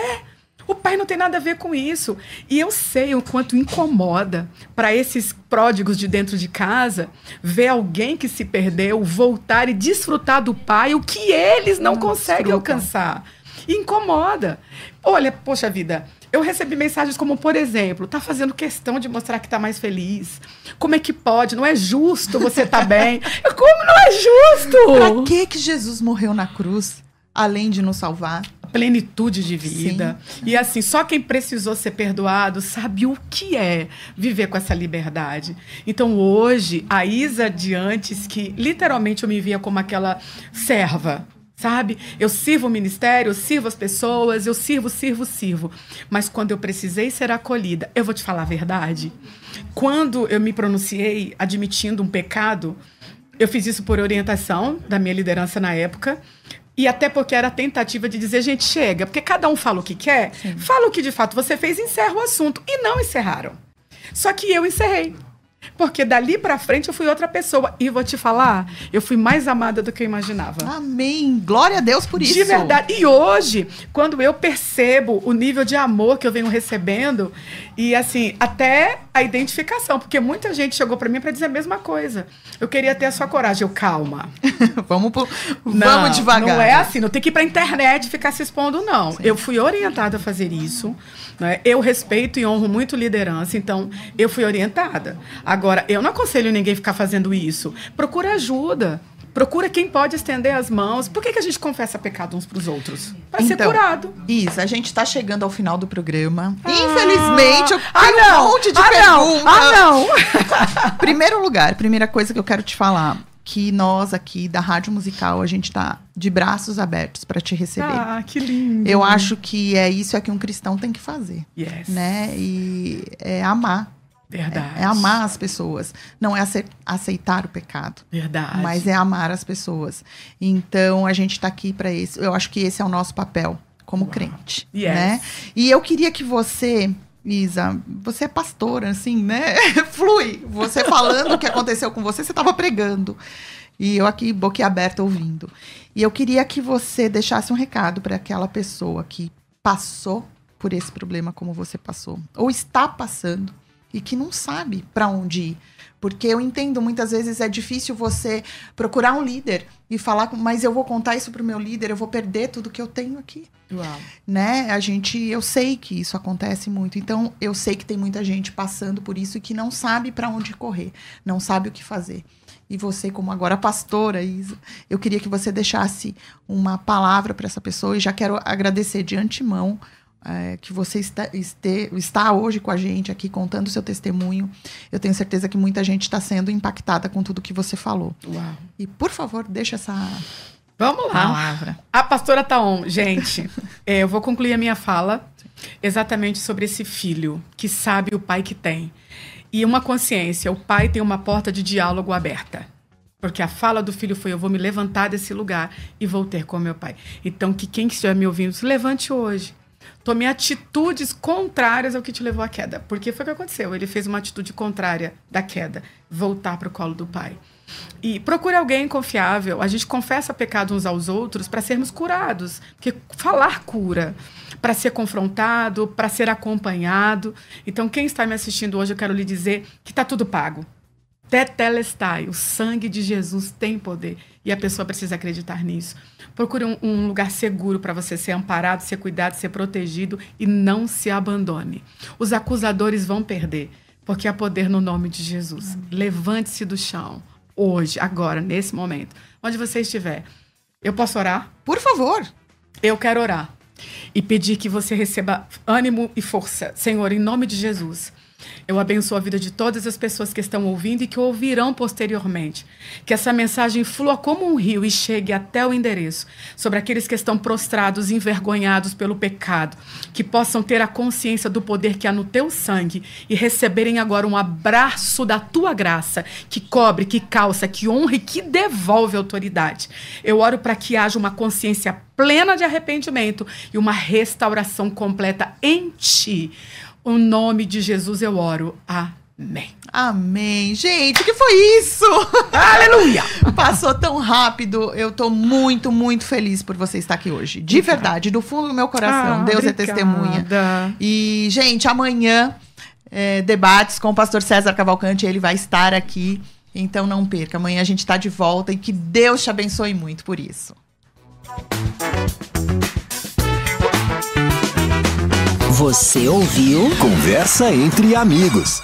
O pai não tem nada a ver com isso. E eu sei o quanto incomoda para esses pródigos de dentro de casa ver alguém que se perdeu voltar e desfrutar do pai o que eles não, Não conseguem desfrutam. alcançar. Incomoda. Olha, poxa vida, eu recebi mensagens como, por exemplo, tá fazendo questão de mostrar que tá mais feliz. Como é que pode? Não é justo você tá bem. Eu, Como não é Pra justo? que que Jesus morreu na cruz? Além de nos salvar. Plenitude de vida. E assim, só quem precisou ser perdoado sabe o que é viver com essa liberdade. Então hoje, a Isa de antes, que literalmente eu me via como aquela serva, sabe? Eu sirvo o ministério, eu sirvo as pessoas, eu sirvo, sirvo, sirvo. Mas quando eu precisei ser acolhida, eu vou te falar a verdade. Quando eu me pronunciei admitindo um pecado, eu fiz isso por orientação da minha liderança na época. E até porque era a tentativa de dizer, gente, chega, porque cada um fala o que quer, fala o que de fato você fez, encerra o assunto. E não encerraram. Só que eu encerrei. Porque dali pra frente eu fui outra pessoa. E vou te falar, eu fui mais amada do que eu imaginava. Amém. Glória a Deus por isso. De verdade. E hoje, quando eu percebo o nível de amor que eu venho recebendo, e assim, até a identificação, porque muita gente chegou pra mim pra dizer a mesma coisa. Eu queria ter a sua coragem. Eu, calma. vamos, pro- Não, vamos devagar. Não é assim, não tem que ir pra internet ficar se expondo, não. Eu fui orientada a fazer isso. né? Eu respeito e honro muito liderança, então eu fui orientada. Agora, eu não aconselho ninguém a ficar fazendo isso. Procura ajuda. Procura quem pode estender as mãos. Por que, que a gente confessa pecado uns pros outros? Pra ser Então, curado. Isso, a gente tá chegando ao final do programa. Infelizmente, eu Ah, tenho não. um monte de ah, perguntas. Não. Ah, não. Primeiro lugar, primeira coisa que eu quero te falar, que nós aqui da Rádio Musical, a gente tá de braços abertos para te receber. Ah, que lindo. Eu acho que é isso é que um cristão tem que fazer, Yes. né? E é amar, Verdade. é amar as pessoas, não é ace- aceitar o pecado. Verdade. Mas é amar as pessoas. Então a gente tá aqui para isso. Eu acho que esse é o nosso papel como crente, Yes. né? E eu queria que você, Isa, você é pastora, assim, né? Flui. Você falando o que aconteceu com você, você estava pregando. E eu aqui, boquiaberta, ouvindo. E eu queria que você deixasse um recado para aquela pessoa que passou por esse problema como você passou, ou está passando e que não sabe para onde ir. Porque eu entendo, muitas vezes é difícil você procurar um líder e falar, mas eu vou contar isso pro meu líder, eu vou perder tudo que eu tenho aqui. Uau. Né? A gente, eu sei que isso acontece muito. Então, eu sei que tem muita gente passando por isso e que não sabe para onde correr, não sabe o que fazer. E você, como agora pastora, Isa, eu queria que você deixasse uma palavra para essa pessoa e já quero agradecer de antemão é, que você está, este, está hoje com a gente aqui contando o seu testemunho. Eu tenho certeza que muita gente está sendo impactada com tudo que você falou. Uau. E, por favor, deixa essa Vamos lá. palavra. A pastora tá on. Gente, é, eu vou concluir a minha fala exatamente sobre esse filho que sabe o pai que tem. E uma consciência, o pai tem uma porta de diálogo aberta. Porque a fala do filho foi: Eu vou me levantar desse lugar e vou ter com meu pai. Então, que quem estiver me ouvindo, se levante hoje. Tome atitudes contrárias ao que te levou à queda. Porque foi o que aconteceu. Ele fez uma atitude contrária da queda voltar para o colo do pai. E procure alguém confiável. A gente confessa pecados uns aos outros para sermos curados. Porque falar cura. Para ser confrontado, para ser acompanhado. Então, quem está me assistindo hoje, eu quero lhe dizer que está tudo pago. Tetelestai, o sangue de Jesus tem poder e a pessoa precisa acreditar nisso. Procure um, um lugar seguro para você ser amparado, ser cuidado, ser protegido e não se abandone. Os acusadores vão perder, porque há poder no nome de Jesus. Levante-se do chão, hoje, agora, nesse momento, onde você estiver. Eu posso orar? Por favor. Eu quero orar e pedir que você receba ânimo e força. Senhor, em nome de Jesus. Eu abençoo a vida de todas as pessoas que estão ouvindo e que ouvirão posteriormente. Que essa mensagem flua como um rio e chegue até o endereço. Sobre aqueles que estão prostrados, envergonhados pelo pecado. Que possam ter a consciência do poder que há no teu sangue e receberem agora um abraço da tua graça, que cobre, que calça, que honra e que devolve autoridade. Eu oro para que haja uma consciência plena de arrependimento e uma restauração completa em ti. O nome de Jesus eu oro. Amém. Amém. Gente, o que foi isso? Aleluia! Passou tão rápido. Eu tô muito, muito feliz por você estar aqui hoje. De Obrigada. verdade, do fundo do meu coração. Ah, Deus é obrigada. testemunha. E, gente, amanhã, é, debates com o pastor César Cavalcante. Ele vai estar aqui. Então não perca. Amanhã a gente tá de volta e que Deus te abençoe muito por isso. Você ouviu? Conversa entre amigos.